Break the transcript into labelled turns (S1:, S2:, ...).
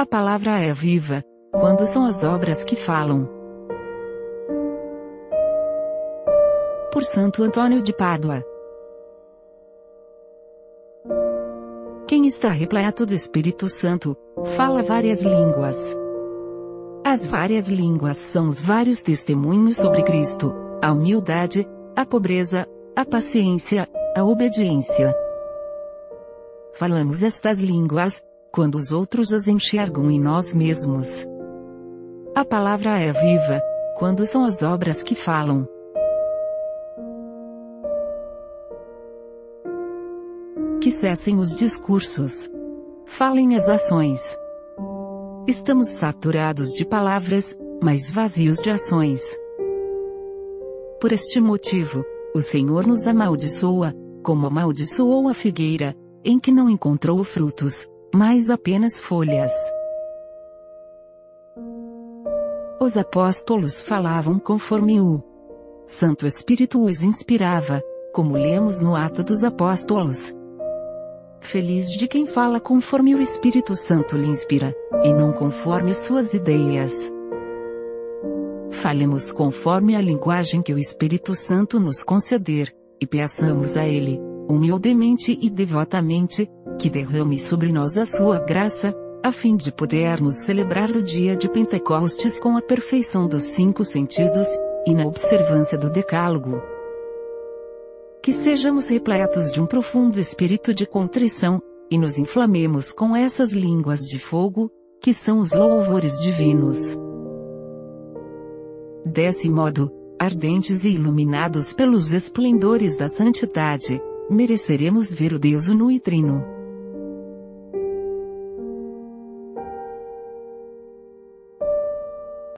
S1: A palavra é viva, quando são as obras que falam. Por Santo Antônio de Pádua. Quem está repleto do Espírito Santo, fala várias línguas. As várias línguas são os vários testemunhos sobre Cristo, a humildade, a pobreza, a paciência, a obediência. Falamos estas línguas, quando os outros as enxergam em nós mesmos. A palavra é viva, quando são as obras que falam. Que cessem os discursos. Falem as ações. Estamos saturados de palavras, mas vazios de ações. Por este motivo, o Senhor nos amaldiçoa, como amaldiçoou a figueira, em que não encontrou frutos, mas apenas folhas. Os apóstolos falavam conforme o Santo Espírito os inspirava, como lemos no Ato dos Apóstolos. Feliz de quem fala conforme o Espírito Santo lhe inspira, e não conforme suas ideias. Falemos conforme a linguagem que o Espírito Santo nos conceder, e peçamos a Ele, humildemente e devotamente, que derrame sobre nós a sua graça, a fim de podermos celebrar o dia de Pentecostes com a perfeição dos cinco sentidos, e na observância do decálogo. Que sejamos repletos de um profundo espírito de contrição, e nos inflamemos com essas línguas de fogo, que são os louvores divinos. Desse modo, ardentes e iluminados pelos esplendores da santidade, mereceremos ver o Deus uno e trino.